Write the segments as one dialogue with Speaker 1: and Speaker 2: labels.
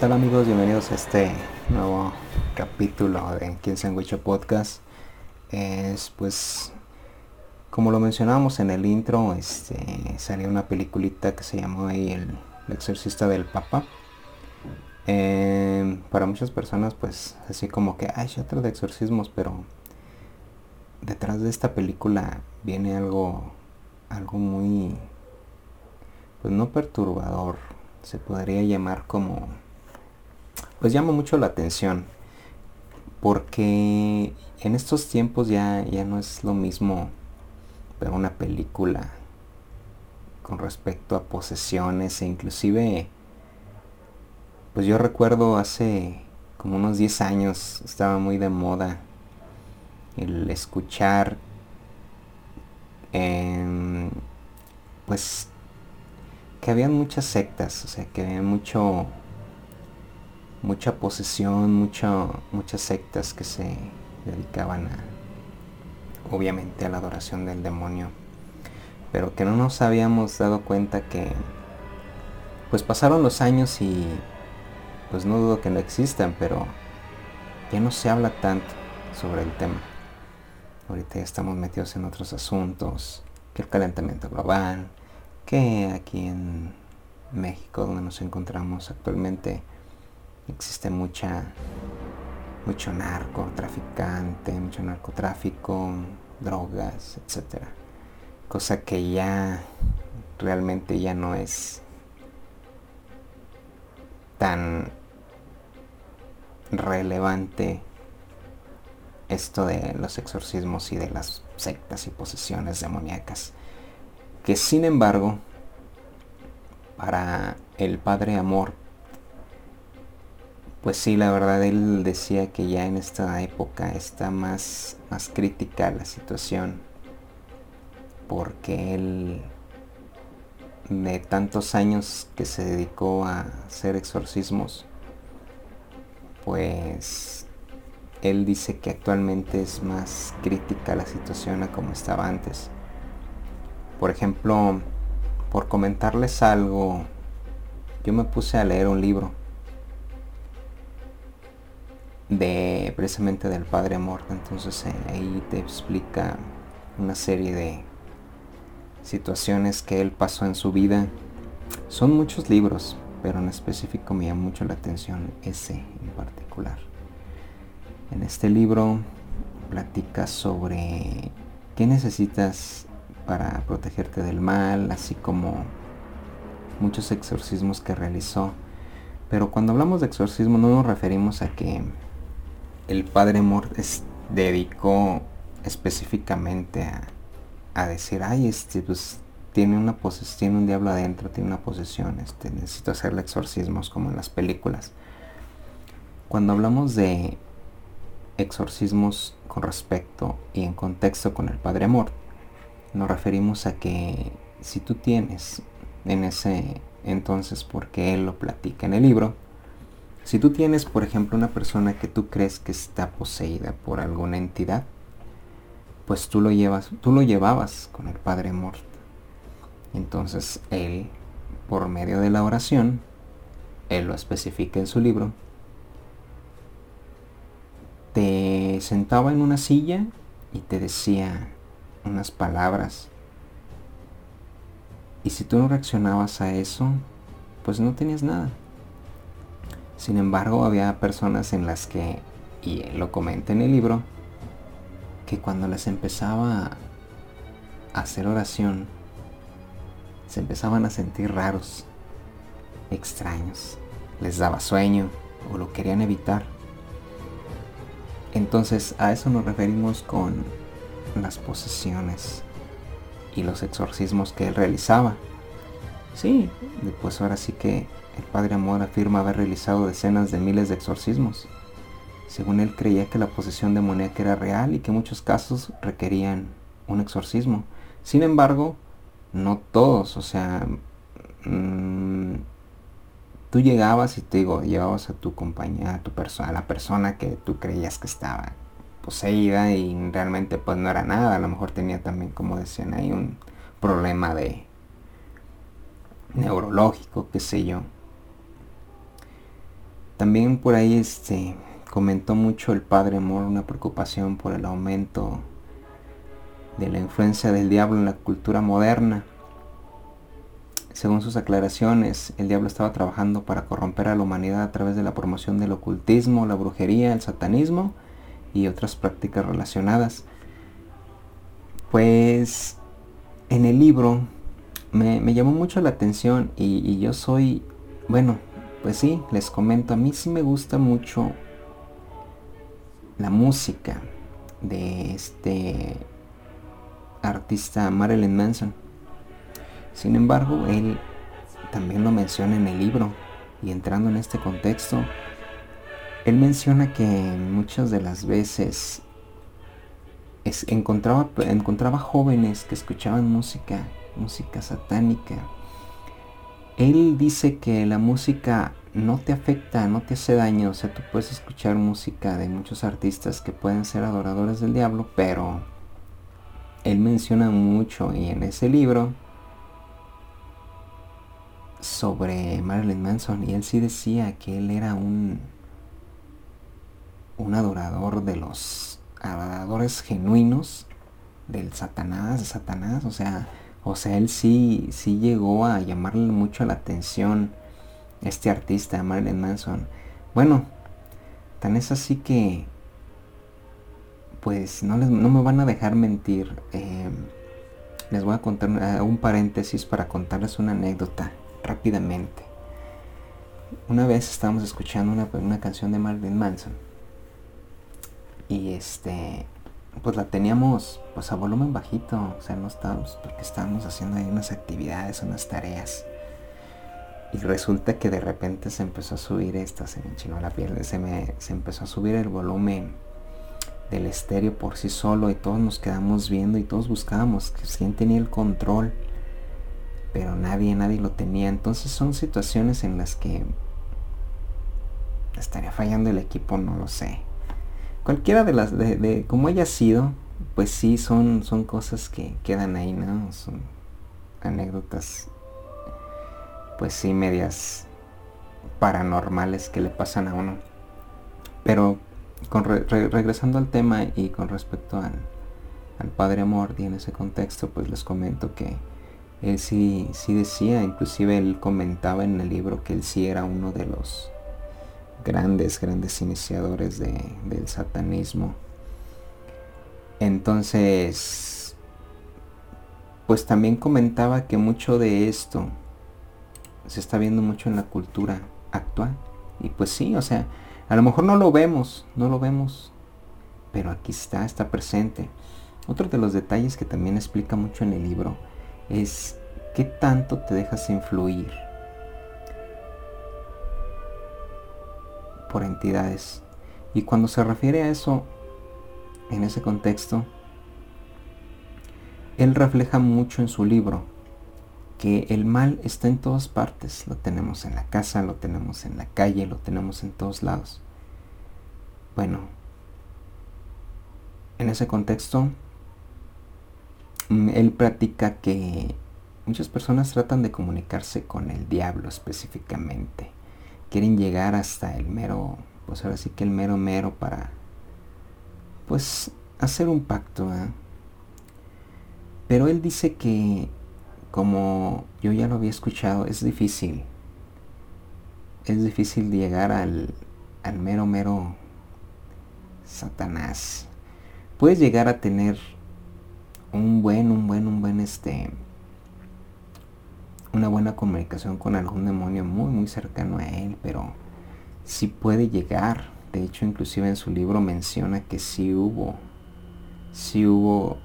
Speaker 1: ¿Qué tal amigos? Bienvenidos a este nuevo capítulo de Quien Sandwich Podcast. Es pues como lo mencionábamos en el intro, este salió una peliculita que se llamó ahí el, exorcista del Papa. Em, para muchas personas pues así como que hay otro de exorcismos, pero detrás de esta película viene algo algo muy pues no perturbador, se podría llamar como pues llama mucho la atención porque en estos tiempos ya, ya no es lo mismo ver una película con respecto a posesiones e inclusive pues yo recuerdo hace como unos 10 años estaba muy de moda el escuchar pues que había muchas sectas, o sea que había mucho mucha posesión, muchas sectas que se dedicaban a, obviamente, a la adoración del demonio, pero que no nos habíamos dado cuenta que, pues pasaron los años y, pues no dudo que no existan, pero ya no se habla tanto sobre el tema. Ahorita ya estamos metidos en otros asuntos, que el calentamiento global, que aquí en México, donde nos encontramos actualmente, existe mucha mucho narco, traficante, mucho narcotráfico, drogas, etcétera. Cosa que ya realmente ya no es tan relevante esto de los exorcismos y de las sectas y posesiones demoníacas. Que sin embargo, para el Padre Amor pues sí, la verdad él decía que ya en esta época está más, más crítica la situación. Porque él de tantos años que se dedicó a hacer exorcismos, pues él dice que actualmente es más crítica la situación a como estaba antes. Por ejemplo, por comentarles algo, yo me puse a leer un libro de precisamente del padre muerto entonces eh, ahí te explica una serie de situaciones que él pasó en su vida. Son muchos libros pero en específico me llama mucho la atención ese en particular. En este libro platica sobre qué necesitas para protegerte del mal así como muchos exorcismos que realizó. Pero cuando hablamos de exorcismo no nos referimos a que el padre Mort dedicó específicamente a, decir, ay, este, pues tiene una posesión, un diablo adentro, tiene una posesión, este, necesito hacerle exorcismos como en las películas. Cuando hablamos de exorcismos con respecto y en contexto con el Padre Amor, nos referimos a que si tú tienes en ese entonces, porque él lo platica en el libro, si tú tienes, por ejemplo, una persona que tú crees que está poseída por alguna entidad, pues tú lo llevas, tú lo llevabas con el Padre Mort. Entonces él, por medio de la oración, él lo especifica en su libro, te sentaba en una silla y te decía unas palabras. Y si tú no reaccionabas a eso, pues no tenías nada. Sin embargo, había personas en las que, y lo comenta en el libro, que cuando les empezaba a hacer oración, se empezaban a sentir raros, extraños, les daba sueño o lo querían evitar. Entonces a eso nos referimos con las posesiones y los exorcismos que él realizaba. Sí, pues ahora sí que el padre Amor afirma haber realizado decenas de miles de exorcismos. Según él creía que la posesión demoníaca era real y que muchos casos requerían un exorcismo. Sin embargo, no todos, o sea, mm, tú llegabas y te digo, llevabas a tu compañía, a tu persona, a la persona que tú creías que estaba poseída y realmente pues no era nada, a lo mejor tenía también, como decían ahí, un problema de neurológico, qué sé yo. También por ahí este, comentó mucho el padre Amor una preocupación por el aumento de la influencia del diablo en la cultura moderna. Según sus aclaraciones, el diablo estaba trabajando para corromper a la humanidad a través de la promoción del ocultismo, la brujería, el satanismo y otras prácticas relacionadas. Pues en el libro me, llamó mucho la atención y, yo soy, bueno, pues sí, les comento, a mí sí me gusta mucho la música de este artista Marilyn Manson. Sin embargo, él también lo menciona en el libro y entrando en este contexto, él menciona que muchas de las veces encontraba, encontraba jóvenes que escuchaban música, música satánica. Él dice que la música no te afecta, no te hace daño. O sea, tú puedes escuchar música de muchos artistas que pueden ser adoradores del diablo, pero él menciona mucho y en ese libro sobre Marilyn Manson y él sí decía que él era un un adorador de los adoradores genuinos del Satanás, de Satanás, o sea, o sea, él sí sí llegó a llamarle mucho la atención este artista Marilyn Manson. Bueno, tan es así que pues no, no me van a dejar mentir. Em, les voy a contar un paréntesis para contarles una anécdota rápidamente. Una vez estábamos escuchando una, una canción de Marilyn Manson. Y este, pues la teníamos pues a volumen bajito. O sea, no estábamos, porque estábamos haciendo ahí unas actividades, unas tareas. Y resulta que de repente se empezó a subir esta, se me enchinó la piel, se, me, se empezó a subir el volumen del estéreo por sí solo y todos nos quedamos viendo y todos buscábamos que quién tenía el control pero nadie nadie lo tenía entonces son situaciones en las que estaría fallando el equipo no lo sé cualquiera de las de, como haya sido pues sí son son cosas que quedan ahí no son anécdotas pues sí medias paranormales que le pasan a uno. Pero regresando al tema y con respecto al, Padre Amor y en ese contexto, pues les comento que él sí, sí decía, inclusive él comentaba en el libro que él sí era uno de los grandes, grandes iniciadores del satanismo. Entonces, pues también comentaba que mucho de esto se está viendo mucho en la cultura actual. Y pues sí, o sea, a lo mejor no lo vemos, no lo vemos, pero aquí está, está presente. Otro de los detalles que también explica mucho en el libro es qué tanto te dejas influir por entidades. Y cuando se refiere a eso, en ese contexto, él refleja mucho en su libro que el mal está en todas partes. Lo tenemos en la casa, lo tenemos en la calle, lo tenemos en todos lados. Bueno, en ese contexto, mm, él practica que muchas personas tratan de comunicarse con el diablo específicamente. Quieren llegar hasta el mero, pues ahora sí que el mero mero para, pues, hacer un pacto. Pero él dice que como yo ya lo había escuchado, es difícil. Es difícil llegar al, al mero, mero Satanás. Puedes llegar a tener un buen, un buen, un buen, este, una buena comunicación con algún demonio muy, muy cercano a él, pero si puede llegar. De hecho, inclusive en su libro menciona que sí hubo, sí hubo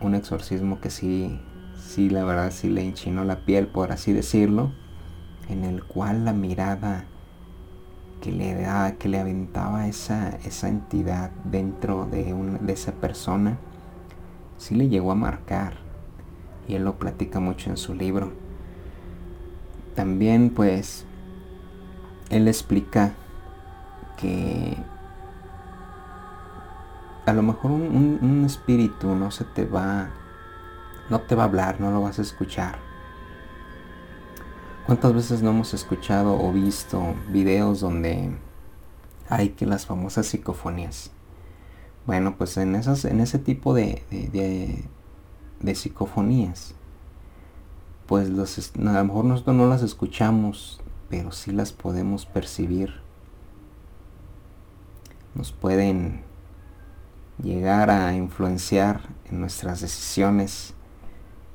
Speaker 1: un exorcismo que sí sí, la verdad sí le enchinó la piel, por así decirlo, en el cual la mirada que le da, que le aventaba esa, esa entidad dentro de, de esa persona, sí le llegó a marcar. Y él lo platica mucho en su libro. También pues él explica que a lo mejor un espíritu no se te va no te va a hablar, no lo vas a escuchar. ¿Cuántas veces no hemos escuchado o visto videos donde hay que las famosas psicofonías? Bueno, pues en, esas, en ese tipo de, de, psicofonías, pues los, a lo mejor nosotros no las escuchamos, pero sí las podemos percibir. Nos pueden llegar a influenciar en nuestras decisiones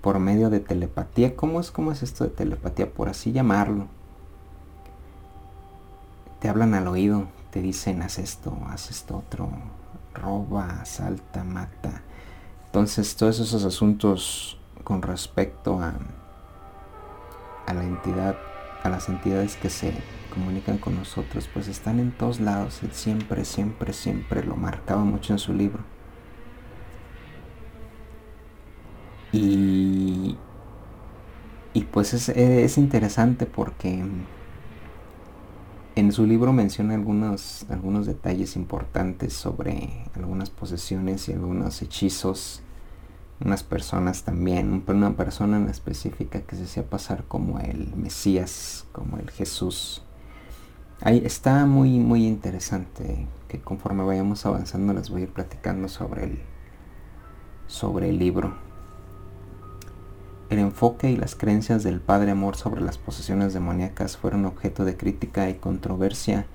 Speaker 1: por medio de telepatía. ¿Cómo es, cómo es esto de telepatía? Por así llamarlo. Te hablan al oído, te dicen haz esto, haz esto otro, roba, asalta, mata. Entonces todos esos asuntos con respecto a, a la entidad, a las entidades que se comunican con nosotros, pues están en todos lados. Él siempre, siempre, siempre lo marcaba mucho en su libro. Y, y pues es, es interesante porque en su libro menciona algunos, algunos detalles importantes sobre algunas posesiones y algunos hechizos. Unas personas también, una persona en específica que se hacía pasar como el Mesías, como el Jesús. Ahí está muy, muy interesante que conforme vayamos avanzando les voy a ir platicando sobre el, sobre el libro. El enfoque y las creencias del Padre Amor sobre las posesiones demoníacas fueron objeto de crítica y controversia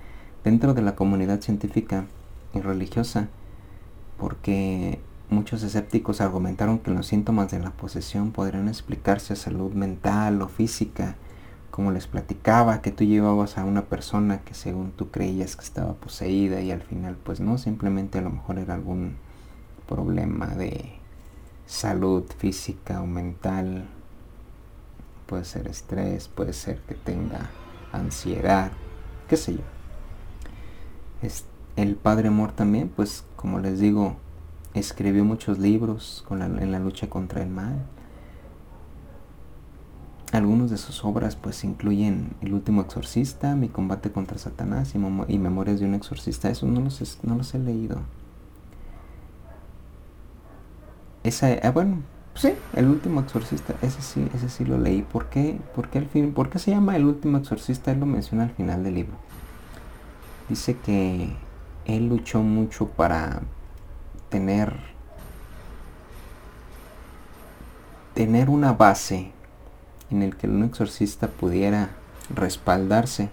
Speaker 1: dentro de la comunidad científica y religiosa, porque muchos escépticos argumentaron que los síntomas de la posesión podrían explicarse a salud mental o física, como les platicaba, que tú llevabas a una persona que según tú creías que estaba poseída y al final pues no, simplemente a lo mejor era algún problema de salud física o mental, puede ser estrés, puede ser que tenga ansiedad, qué sé yo. el Padre Amor también, pues como les digo, escribió muchos libros en la lucha contra el mal. Algunos de sus obras pues incluyen El último exorcista, Mi combate contra Satanás y, Memorias de un exorcista. Eso no los, no los he leído. Esa, ah, bueno, sí, El último exorcista, ese sí, ese sí lo leí. ¿Por qué, por qué, fin, ¿Por qué se llama El último exorcista? Él lo menciona al final del libro. Dice que él luchó mucho para tener tener una base en el que un exorcista pudiera respaldarse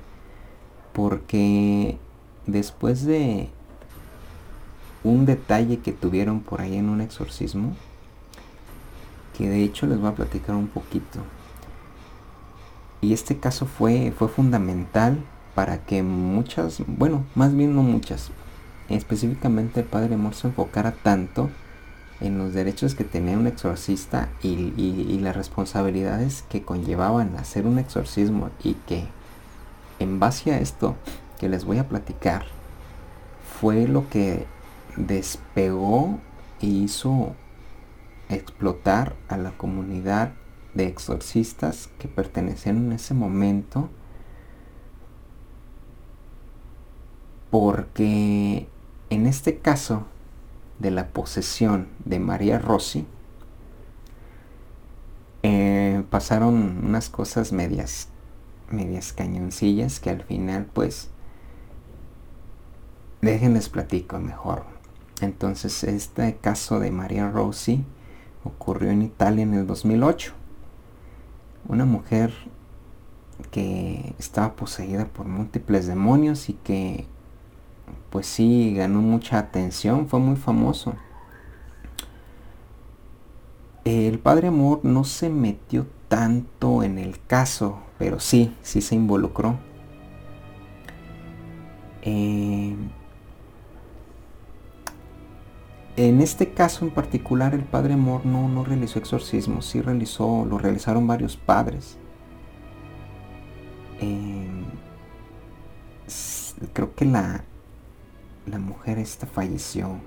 Speaker 1: porque después de un detalle que tuvieron por ahí en un exorcismo, que de hecho les voy a platicar un poquito. Y este caso fue, fue fundamental para que muchas, bueno, más bien no muchas, específicamente el Padre Amor se enfocara tanto en los derechos que tenía un exorcista y, y, las responsabilidades que conllevaban hacer un exorcismo y que en base a esto que les voy a platicar fue lo que despegó e hizo explotar a la comunidad de exorcistas que pertenecían en ese momento porque en este caso de la posesión de María Rossi eh, pasaron unas cosas medias medias cañoncillas que al final pues déjenles platico mejor entonces este caso de María Rossi ocurrió en Italia en el 2008. Una mujer que estaba poseída por múltiples demonios y que pues sí ganó mucha atención, fue muy famoso. El Padre Amor no se metió tanto en el caso, pero sí, sí se involucró. Eh, en este caso en particular, el padre Amor no, no realizó exorcismo, sí realizó, lo realizaron varios padres. Em, creo que la, la mujer esta falleció.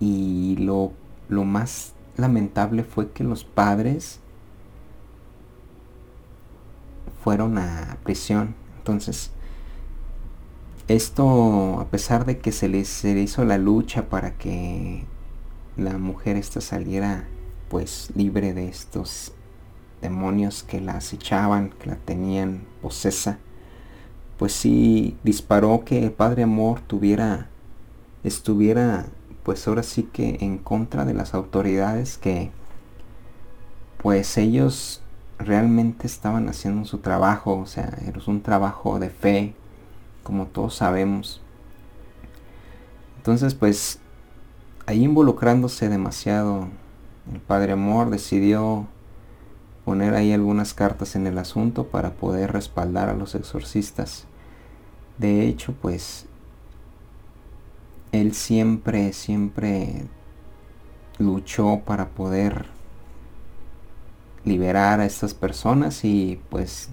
Speaker 1: Y lo, lo más lamentable fue que los padres fueron a prisión. Entonces, esto, a pesar de que se le, hizo la lucha para que la mujer esta saliera pues libre de estos demonios que la acechaban, que la tenían posesa, pues sí disparó que el Padre Amor tuviera, estuviera pues ahora sí que en contra de las autoridades que pues ellos realmente estaban haciendo su trabajo, o sea, era un trabajo de fe, como todos sabemos. Entonces, pues, ahí involucrándose demasiado, el Padre Amor decidió poner ahí algunas cartas en el asunto para poder respaldar a los exorcistas. De hecho, pues, él siempre, siempre luchó para poder liberar a estas personas y pues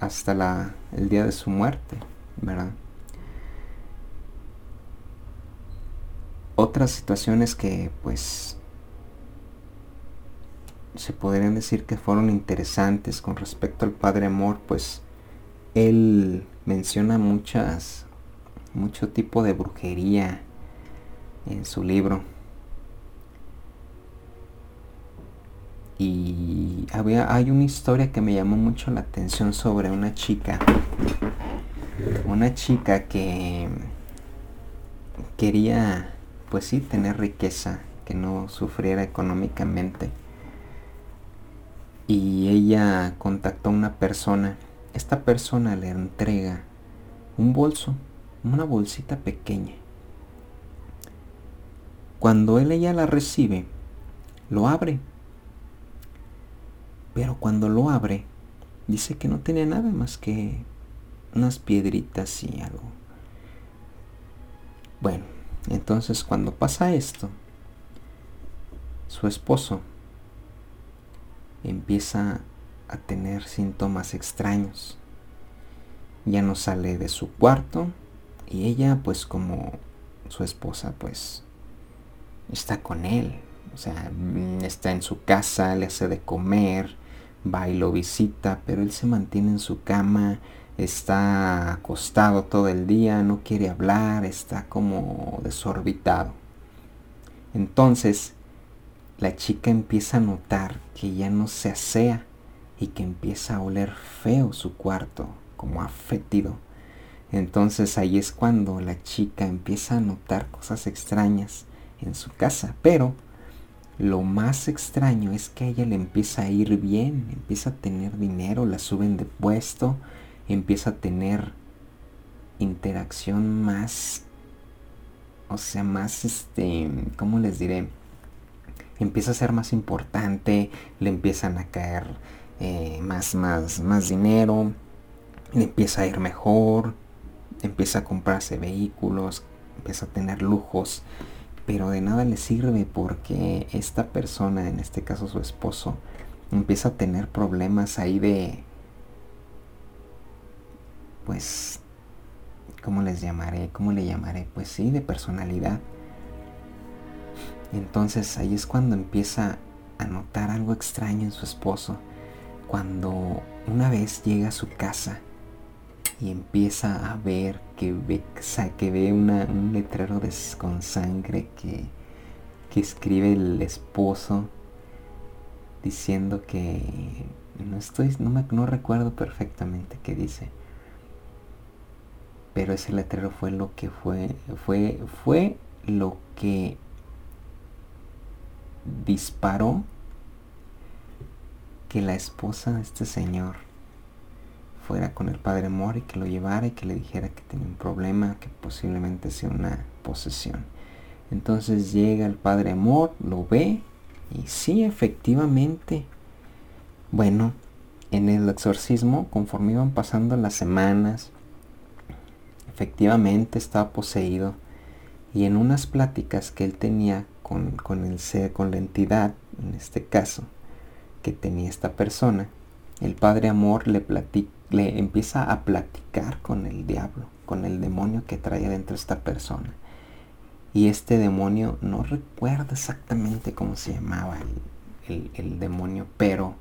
Speaker 1: hasta el día de su muerte, ¿verdad? Otras situaciones que pues se podrían decir que fueron interesantes con respecto al Padre Amor, pues él menciona muchas, mucho tipo de brujería en su libro. Y había, hay una historia que me llamó mucho la atención sobre una chica. Una chica que quería, pues sí, tener riqueza, que no sufriera económicamente. Y ella contactó a una persona. Esta persona le entrega un bolso, una bolsita pequeña. Cuando él ella la recibe, lo abre pero cuando lo abre, dice que no tenía nada más que unas piedritas y algo. Bueno, entonces cuando pasa esto, su esposo empieza a tener síntomas extraños. Ya no sale de su cuarto y ella pues como su esposa pues está con él. O sea, está en su casa, le hace de comer, va y lo visita, pero él se mantiene en su cama, está acostado todo el día, no quiere hablar, está como desorbitado. Entonces, la chica empieza a notar que ya no se asea y que empieza a oler feo su cuarto, como afetido. Entonces ahí es cuando la chica empieza a notar cosas extrañas en su casa, pero lo más extraño es que a ella le empieza a ir bien, empieza a tener dinero, la suben de puesto, empieza a tener interacción más, o sea, más, este, ¿cómo les diré? Empieza a ser más importante, le empiezan a caer eh, más, más, más dinero, le empieza a ir mejor, empieza a comprarse vehículos, empieza a tener lujos pero de nada le sirve porque esta persona, en este caso su esposo, empieza a tener problemas ahí de, pues, ¿cómo les llamaré? ¿Cómo le llamaré? Pues sí, de personalidad. Entonces ahí es cuando empieza a notar algo extraño en su esposo. Cuando una vez llega a su casa y empieza a ver que ve, que ve un letrero con sangre que, que escribe el esposo diciendo que no estoy no me no recuerdo perfectamente qué dice pero ese letrero fue lo que fue fue fue lo que disparó que la esposa de este señor fuera con el Padre Amor y que lo llevara y que le dijera que tenía un problema, que posiblemente sea una posesión. Entonces llega el Padre Amor, lo ve y sí, efectivamente. Bueno, en el exorcismo, conforme iban pasando las semanas, efectivamente estaba poseído y en unas pláticas que él tenía con, con el ser, con la entidad, en este caso, que tenía esta persona, el Padre Amor le platica le empieza a platicar con el diablo, con el demonio que trae dentro esta persona. Y este demonio, no recuerdo exactamente cómo se llamaba el, demonio, pero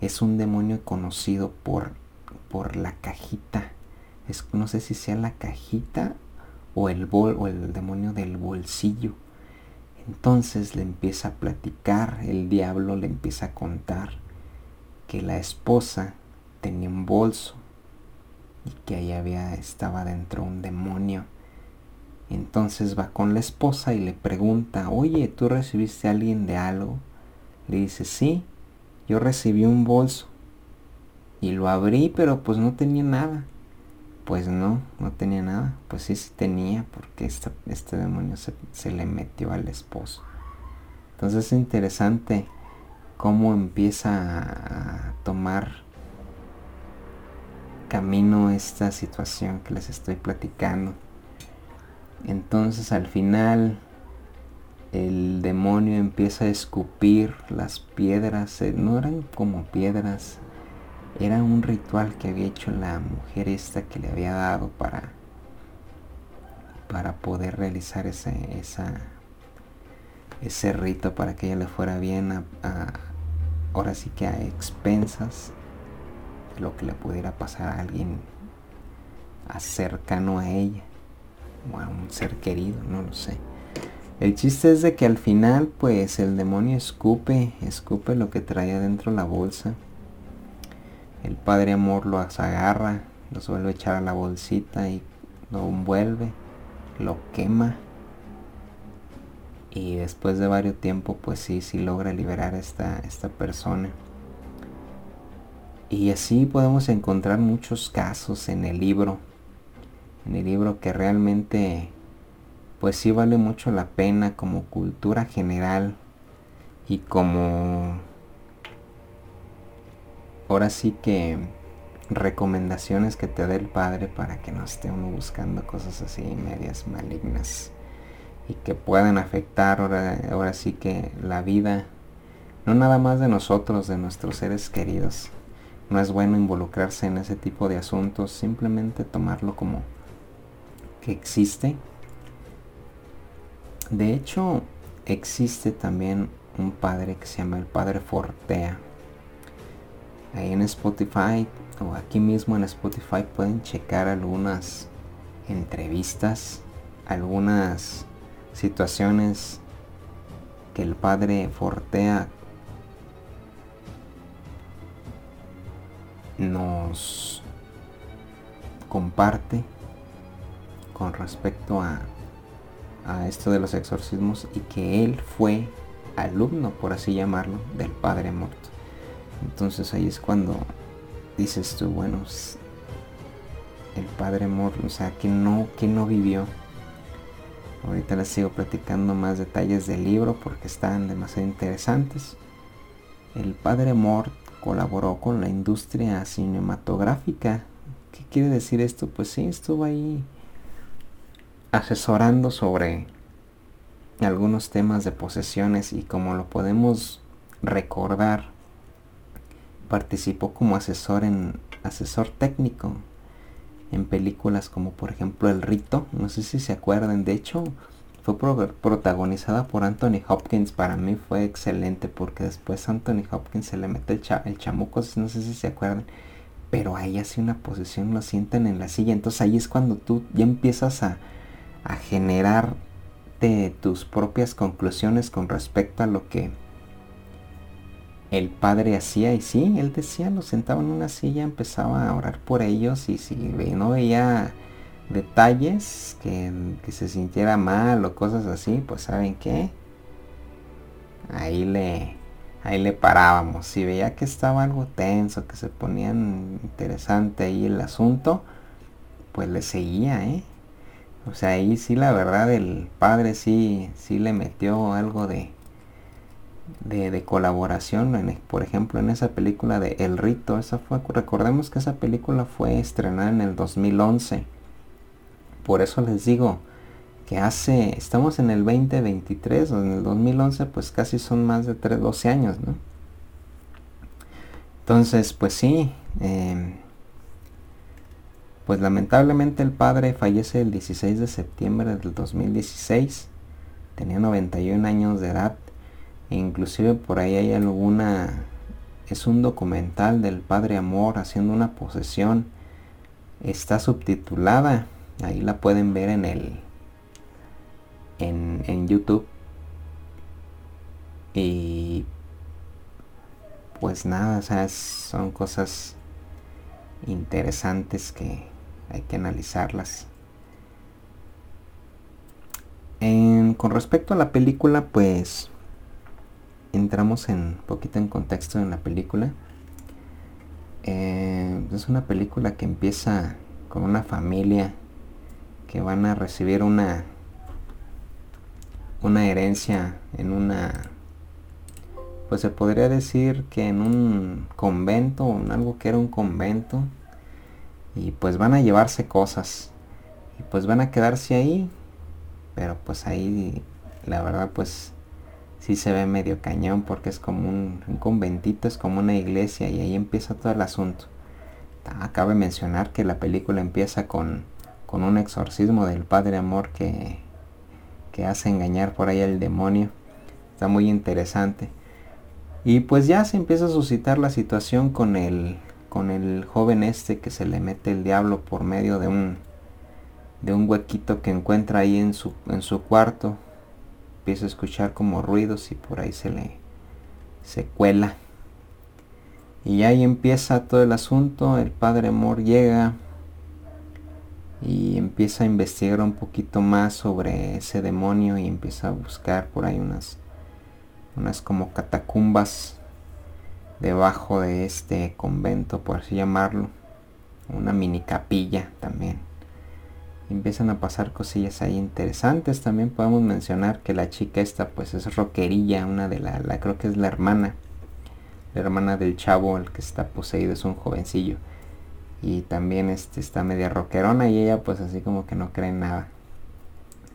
Speaker 1: es un demonio conocido por, por la cajita. Es, no sé si sea la cajita o el, bol, o el demonio del bolsillo. Entonces le empieza a platicar, el diablo le empieza a contar que la esposa tenía un bolso y que ahí había estaba dentro un demonio. Entonces va con la esposa y le pregunta, oye, ¿tú recibiste alguien de algo? Le dice, sí, yo recibí un bolso y lo abrí, pero pues no tenía nada. Pues no, no tenía nada. Pues sí, sí tenía, porque este demonio se, se le metió al esposo. Entonces es interesante cómo empieza a tomar camino esta situación que les estoy platicando. Entonces al final el demonio empieza a escupir las piedras, eh, no eran como piedras, era un ritual que había hecho la mujer esta que le había dado para para poder realizar ese esa ese rito para que ella le fuera bien a, ahora sí que a expensas lo que le pudiera pasar a alguien cercano a ella o a un ser querido, no lo sé. El chiste es de que al final pues el demonio escupe, escupe lo que traía dentro la bolsa el Padre Amor lo agarra, lo suele a echar a la bolsita y lo envuelve, lo quema. Y después de varios tiempo, pues sí, sí logra liberar esta, esta persona. Y así podemos encontrar muchos casos en el libro. En el libro que realmente, pues sí vale mucho la pena como cultura general y como ahora sí que recomendaciones que te dé el padre para que no esté uno buscando cosas así medias malignas y que puedan afectar ahora, ahora sí que la vida no nada más de nosotros, de nuestros seres queridos. No es bueno involucrarse en ese tipo de asuntos, simplemente tomarlo como que existe. De hecho, existe también un padre que se llama el padre Fortea ahí en Spotify o aquí mismo en Spotify pueden checar algunas entrevistas, algunas situaciones que el padre Fortea nos comparte con respecto a, esto de los exorcismos y que él fue alumno, por así llamarlo, del padre muerto. Entonces ahí es cuando dices tú, bueno, el Padre Amor, o sea, que no, que no vivió. Ahorita les sigo platicando más detalles del libro porque están demasiado interesantes. El Padre Mort colaboró con la industria cinematográfica. ¿Qué quiere decir esto? Pues sí, estuvo ahí asesorando sobre algunos temas de posesiones y como lo podemos recordar participó como asesor en asesor técnico en películas como por ejemplo El Rito, no sé si se acuerdan, de hecho fue protagonizada por Anthony Hopkins, para mí fue excelente porque después Anthony Hopkins se le mete el, el chamuco, no sé si se acuerdan, pero ahí hace una posición, lo sienten en la silla, entonces ahí es cuando tú ya empiezas a, a generar de tus propias conclusiones con respecto a lo que el padre hacía. Y sí, él decía, lo sentaba en una silla, empezaba a orar por ellos y si no veía detalles que, se sintiera mal o cosas así, pues saben qué, ahí le, ahí le parábamos. Si veía que estaba algo tenso, que se ponían interesante ahí el asunto, pues le seguía, ¿eh? O sea, ahí sí la verdad el padre sí, sí le metió algo de, de, colaboración, por ejemplo, en esa película de El Rito, esa fue, recordemos que esa película fue estrenada en el 2011. Por eso les digo que hace, estamos en el 2023, en el 2011 pues casi son más de 3, 12 años, ¿no? Entonces, pues sí, em, pues lamentablemente el padre fallece el 16 de septiembre del 2016, tenía 91 años de edad inclusive por ahí hay alguna es un documental del padre amor haciendo una posesión está subtitulada Ahí la pueden ver en el. en, en YouTube. Y. Pues nada, o son cosas interesantes que hay que analizarlas. Con respecto a la película, pues entramos en poquito en contexto en la película. Eh, es una película que empieza con una familia que van a recibir una una herencia en una pues se podría decir que en un convento en algo que era un convento y pues van a llevarse cosas y pues van a quedarse ahí pero pues ahí la verdad pues sí se ve medio cañón porque es como un, conventito, es como una iglesia y ahí empieza todo el asunto. Acabe mencionar que la película empieza con, con un exorcismo del Padre Amor que, que hace engañar por ahí al demonio. Está muy interesante. Y pues ya se empieza a suscitar la situación con el, con el joven este que se le mete el diablo por medio de un, de un huequito que encuentra ahí en su, en su cuarto empieza a escuchar como ruidos y por ahí se le se cuela. Y ahí empieza todo el asunto, el padre amor llega y empieza a investigar un poquito más sobre ese demonio y empieza a buscar por ahí unas unas como catacumbas debajo de este convento, por así llamarlo, una mini capilla también empiezan a pasar cosillas ahí interesantes. También podemos mencionar que la chica esta pues es rockerilla, una de la, la creo que es la hermana, la hermana del chavo, el que está poseído es un jovencillo. Y también este, está media rockerona y ella pues así como que no cree nada.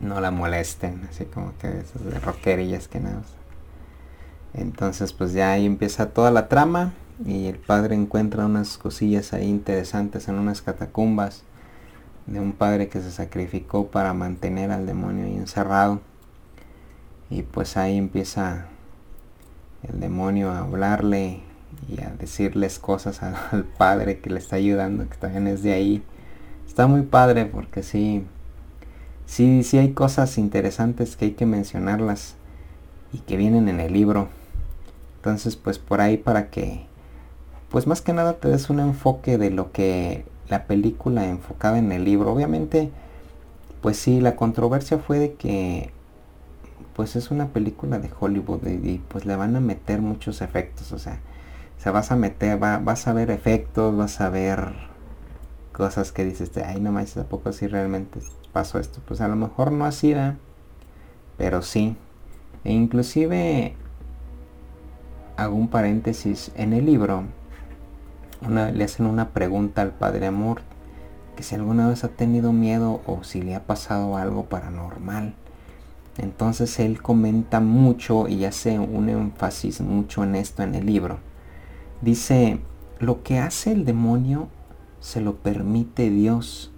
Speaker 1: No la molesten, así como que esas de rockerillas que nada. Entonces pues ya ahí empieza toda la trama y el padre encuentra unas cosillas ahí interesantes en unas catacumbas de un padre que se sacrificó para mantener al demonio encerrado. Y pues ahí empieza el demonio a hablarle y a decirles cosas al padre que le está ayudando, que también es de ahí. Está muy padre porque sí, sí, sí hay cosas interesantes que hay que mencionarlas y que vienen en el libro. Entonces pues por ahí para que, pues más que nada te des un enfoque de lo que la película enfocada en el libro. Obviamente, pues sí, la controversia fue de que pues es una película de Hollywood y, pues le van a meter muchos efectos, o sea, se vas a meter, vas a ver efectos, vas a ver cosas que dices, ay no más, tampoco si realmente pasó esto. Pues a lo mejor no así, ¿verdad? pero sí. E inclusive hago un paréntesis en el libro le hacen una pregunta al Padre Amor, que si alguna vez ha tenido miedo o si le ha pasado algo paranormal. Entonces él comenta mucho y hace un énfasis mucho en esto en el libro. Dice, lo que hace el demonio se lo permite Dios.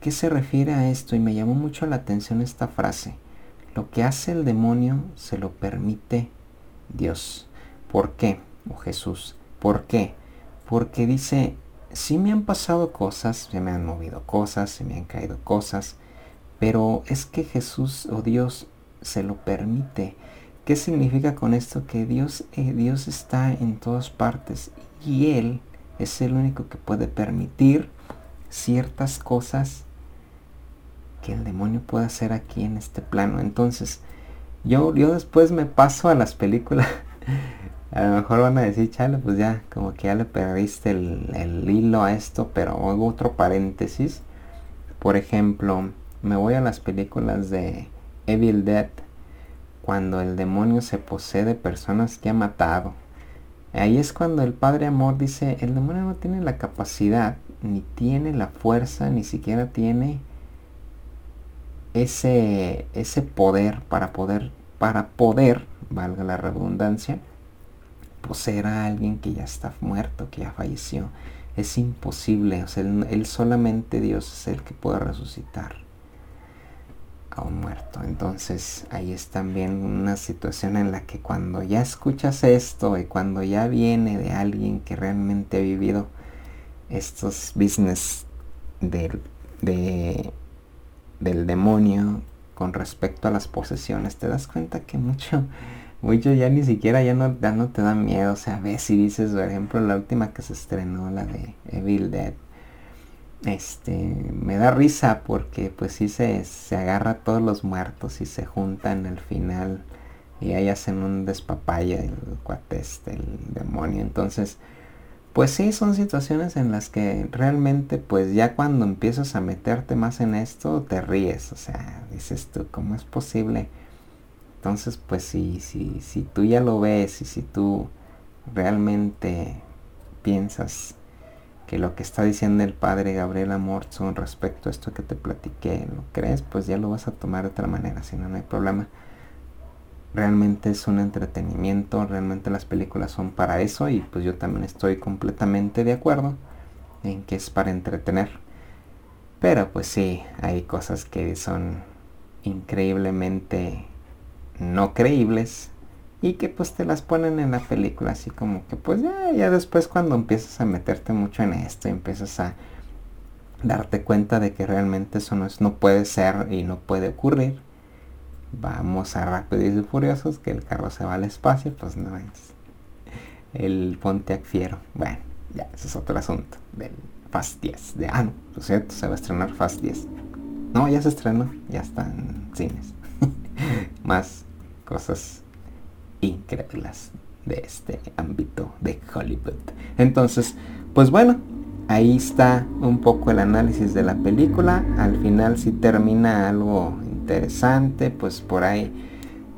Speaker 1: ¿Qué se refiere a esto? Y me llamó mucho la atención esta frase. Lo que hace el demonio se lo permite Dios. ¿Por qué? O Jesús. ¿Por qué? porque dice, sí me han pasado cosas, se me han movido cosas, se me han caído cosas, pero es que Jesús o Dios se lo permite. ¿Qué significa con esto? Que Dios, eh, Dios está en todas partes y Él es el único que puede permitir ciertas cosas que el demonio puede hacer aquí en este plano. Entonces, yo, yo después me paso a las películas a lo mejor van a decir, chale, pues ya, como que ya le perdiste el, hilo a esto, pero hago otro paréntesis. Por ejemplo, me voy a las películas de Evil Dead, cuando el demonio se posee de personas que ha matado. Ahí es cuando el Padre Amor dice, el demonio no tiene la capacidad, ni tiene la fuerza, ni siquiera tiene ese, ese poder para poder, para poder, valga la redundancia, poseer a alguien que ya está muerto, que ya falleció. Es imposible, o sea, él, solamente Dios es el que puede resucitar a un muerto. Entonces ahí es también una situación en la que cuando ya escuchas esto y cuando ya viene de alguien que realmente ha vivido estos business del, del demonio con respecto a las posesiones, te das cuenta que mucho mucho ya ni siquiera ya no, ya no te da miedo. O sea, ves si dices, por ejemplo, la última que se estrenó, la de Evil Dead. Este, me da risa porque pues sí se, se agarra a todos los muertos y se juntan al final y ahí hacen un despapaya el cuate este, el demonio. Entonces, pues sí, son situaciones en las que realmente pues ya cuando empiezas a meterte más en esto te ríes, o sea, dices tú, ¿cómo es posible? Entonces, pues si, si tú ya lo ves y si tú realmente piensas que lo que está diciendo el padre Gabriel Amorzo respecto a esto que te platiqué, lo crees, pues ya lo vas a tomar de otra manera, si no, no hay problema realmente es un entretenimiento, realmente las películas son para eso y pues yo también estoy completamente de acuerdo en que es para entretener. Pero pues sí, hay cosas que son increíblemente no creíbles y que pues te las ponen en la película así como que pues ya, ya después cuando empiezas a meterte mucho en esto empiezas a darte cuenta de que realmente eso no, es, no puede ser y no puede ocurrir vamos a Rápidos y Furiosos, que el carro se va al espacio, pues no es el Pontiac Fiero. Bueno, ya, ese es otro asunto del Fast 10. De, ah, no, lo cierto, se va a estrenar Fast 10. No, ya se estrenó, ya está en cines. Más cosas increíbles de este ámbito de Hollywood. Entonces, pues bueno, ahí está un poco el análisis de la película. Al final si termina algo interesante, pues por ahí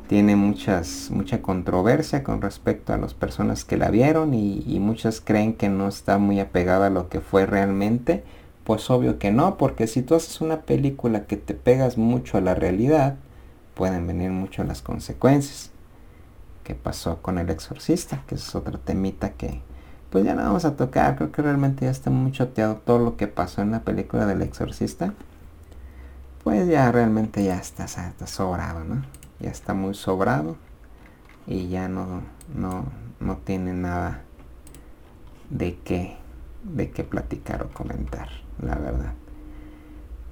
Speaker 1: tiene muchas, mucha controversia con respecto a las personas que la vieron y, y, muchas creen que no está muy apegada a lo que fue realmente. Pues obvio que no, porque si tú haces una película que te pegas mucho a la realidad, pueden venir mucho las consecuencias. ¿Qué pasó con el exorcista? Que es otra temita que pues ya no vamos a tocar. Creo que realmente ya está muy choteado todo lo que pasó en la película del exorcista pues ya realmente ya está, está sobrado, ¿no? Ya está muy sobrado y ya no, no, no tiene nada de qué, de qué platicar o comentar, la verdad.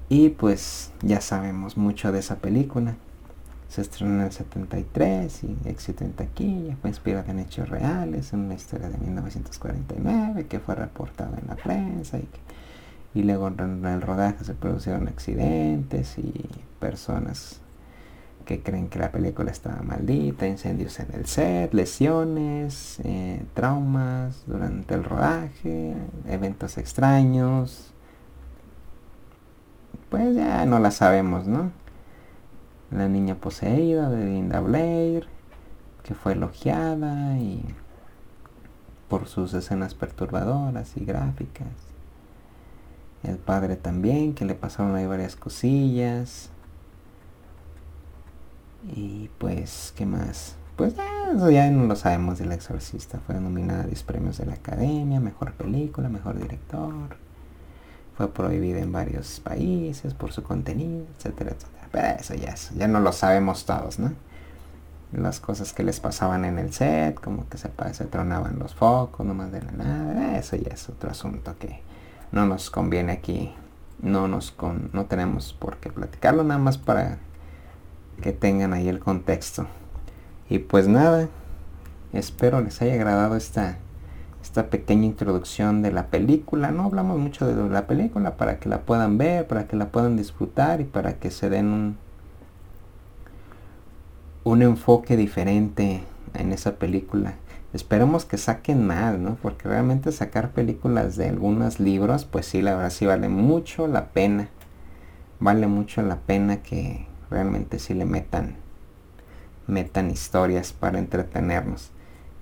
Speaker 1: Y pues ya sabemos mucho de esa película. Se estrenó en el 73 y éxito en taquilla, fue inspirada en hechos reales, en una historia de 1949 que fue reportada en la prensa y luego en el rodaje se produjeron accidentes y personas que creen que la película estaba maldita, incendios en el set, lesiones, eh, traumas durante el rodaje, eventos extraños. Pues ya no la sabemos, ¿no? La niña poseída de Linda Blair, que fue elogiada y por sus escenas perturbadoras y gráficas el padre también, que le pasaron ahí varias cosillas. Y pues, ¿qué más? Pues ya, eso ya no lo sabemos del exorcista. Fue nominada a 10 premios de la academia, mejor película, mejor director. Fue prohibida en varios países por su contenido, etcétera, etcétera. Pero eso ya, eso, ya no lo sabemos todos, ¿no? Las cosas que les pasaban en el set, como que se, se tronaban los focos, nomás de la nada. Eso ya es otro asunto que no nos conviene aquí. No nos con, no tenemos por qué platicarlo nada más para que tengan ahí el contexto. Y pues nada, espero les haya agradado esta esta pequeña introducción de la película. No hablamos mucho de la película para que la puedan ver, para que la puedan disfrutar y para que se den un un enfoque diferente en esa película Esperemos que saquen más, ¿no? Porque realmente sacar películas de algunos libros, pues sí, la verdad sí vale mucho la pena. Vale mucho la pena que realmente sí le metan, metan historias para entretenernos.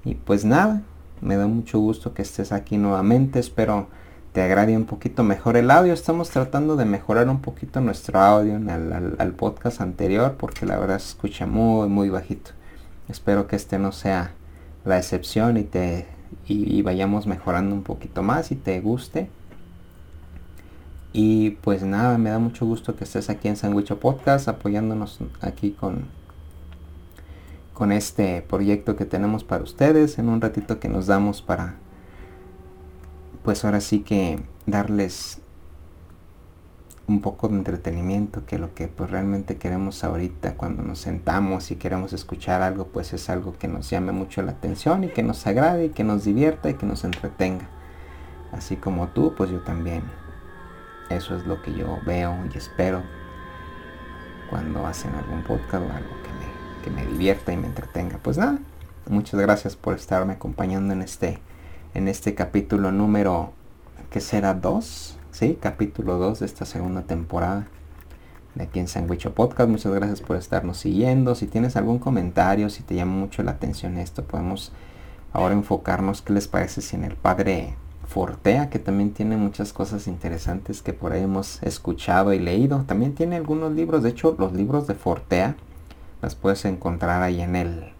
Speaker 1: Y pues nada, me da mucho gusto que estés aquí nuevamente. Espero te agrade un poquito mejor el audio. Estamos tratando de mejorar un poquito nuestro audio al, podcast anterior porque la verdad se escucha muy, muy bajito. Espero que este no sea la excepción y te y, vayamos mejorando un poquito más y te guste. Y pues nada, me da mucho gusto que estés aquí en Sandwicho Podcast apoyándonos aquí con con este proyecto que tenemos para ustedes en un ratito que nos damos para pues ahora sí que darles un poco de entretenimiento, que lo que pues realmente queremos ahorita cuando nos sentamos y queremos escuchar algo, pues es algo que nos llame mucho la atención y que nos agrade y que nos divierta y que nos entretenga. Así como tú, pues yo también. Eso es lo que yo veo y espero cuando hacen algún podcast o algo que me, divierta y me entretenga. Pues nada, muchas gracias por estarme acompañando en este, en este capítulo número, que será 2? Sí, capítulo 2 de esta segunda temporada de aquí en Sandwich Podcast. Muchas gracias por estarnos siguiendo. Si tienes algún comentario, si te llama mucho la atención esto, podemos ahora enfocarnos. ¿Qué les parece si en el padre Fortea, que también tiene muchas cosas interesantes que por ahí hemos escuchado y leído? También tiene algunos libros. De hecho, los libros de Fortea las puedes encontrar ahí en el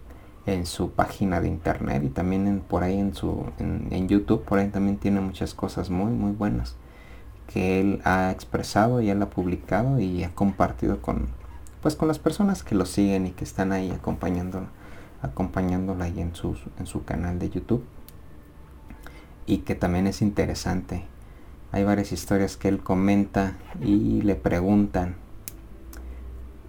Speaker 1: en su página de internet y también por ahí en su en, en YouTube por ahí también tiene muchas cosas muy muy buenas que él ha expresado y él ha publicado y ha compartido con pues con las personas que lo siguen y que están ahí acompañándolo acompañándola ahí en su, en su canal de YouTube. Y que también es interesante. Hay varias historias que él comenta y le preguntan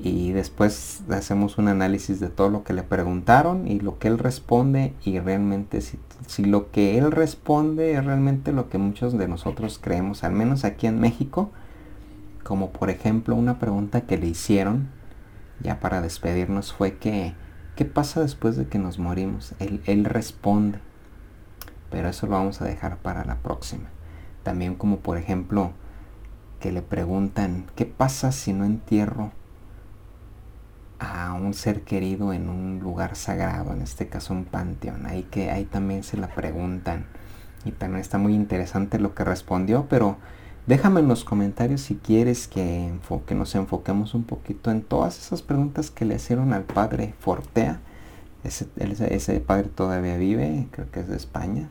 Speaker 1: y después hacemos un análisis de todo lo que le preguntaron y lo que él responde y realmente si, si, lo que él responde es realmente lo que muchos de nosotros creemos, al menos aquí en México, como por ejemplo una pregunta que le hicieron ya para despedirnos fue que ¿qué pasa después de que nos morimos? Él, él responde, pero eso lo vamos a dejar para la próxima. También como por ejemplo que le preguntan ¿qué pasa si no entierro a un ser querido en un lugar sagrado, en este caso un panteón. Ahí que ahí también se la preguntan. Y también está muy interesante lo que respondió, pero déjame en los comentarios si quieres que, enfoque, nos enfoquemos un poquito en todas esas preguntas que le hicieron al padre Fortea. Ese, ese padre todavía vive, creo que es de España.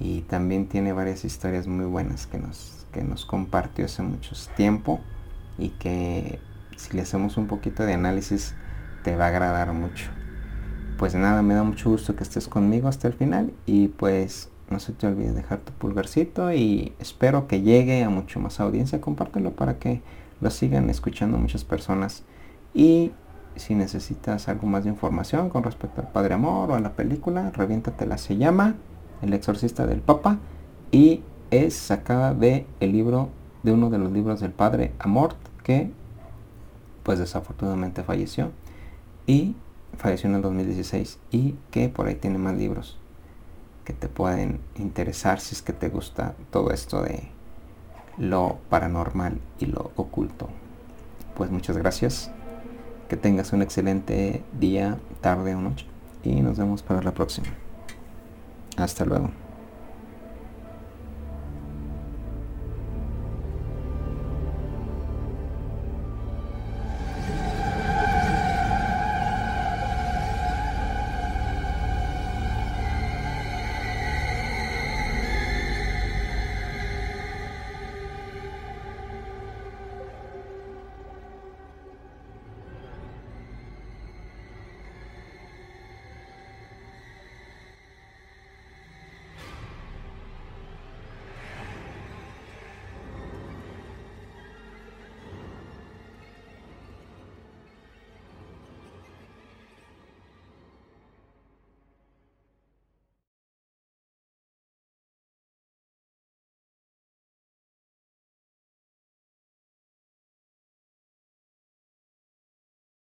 Speaker 1: Y también tiene varias historias muy buenas que nos, que nos compartió hace mucho tiempo y que si le hacemos un poquito de análisis te va a agradar mucho. Pues nada, me da mucho gusto que estés conmigo hasta el final y pues no se te olvide dejar tu pulgarcito y espero que llegue a mucho más audiencia. Compártelo para que lo sigan escuchando muchas personas. Y si necesitas algo más de información con respecto al Padre Amor o a la película, reviéntatela. Se llama El Exorcista del Papa y es sacada de el libro de uno de los libros del Padre Amor que pues desafortunadamente falleció y falleció en el 2016 y que por ahí tiene más libros que te pueden interesar si es que te gusta todo esto de lo paranormal y lo oculto. Pues muchas gracias. Que tengas un excelente día, tarde o noche. Y nos vemos para la próxima. Hasta luego.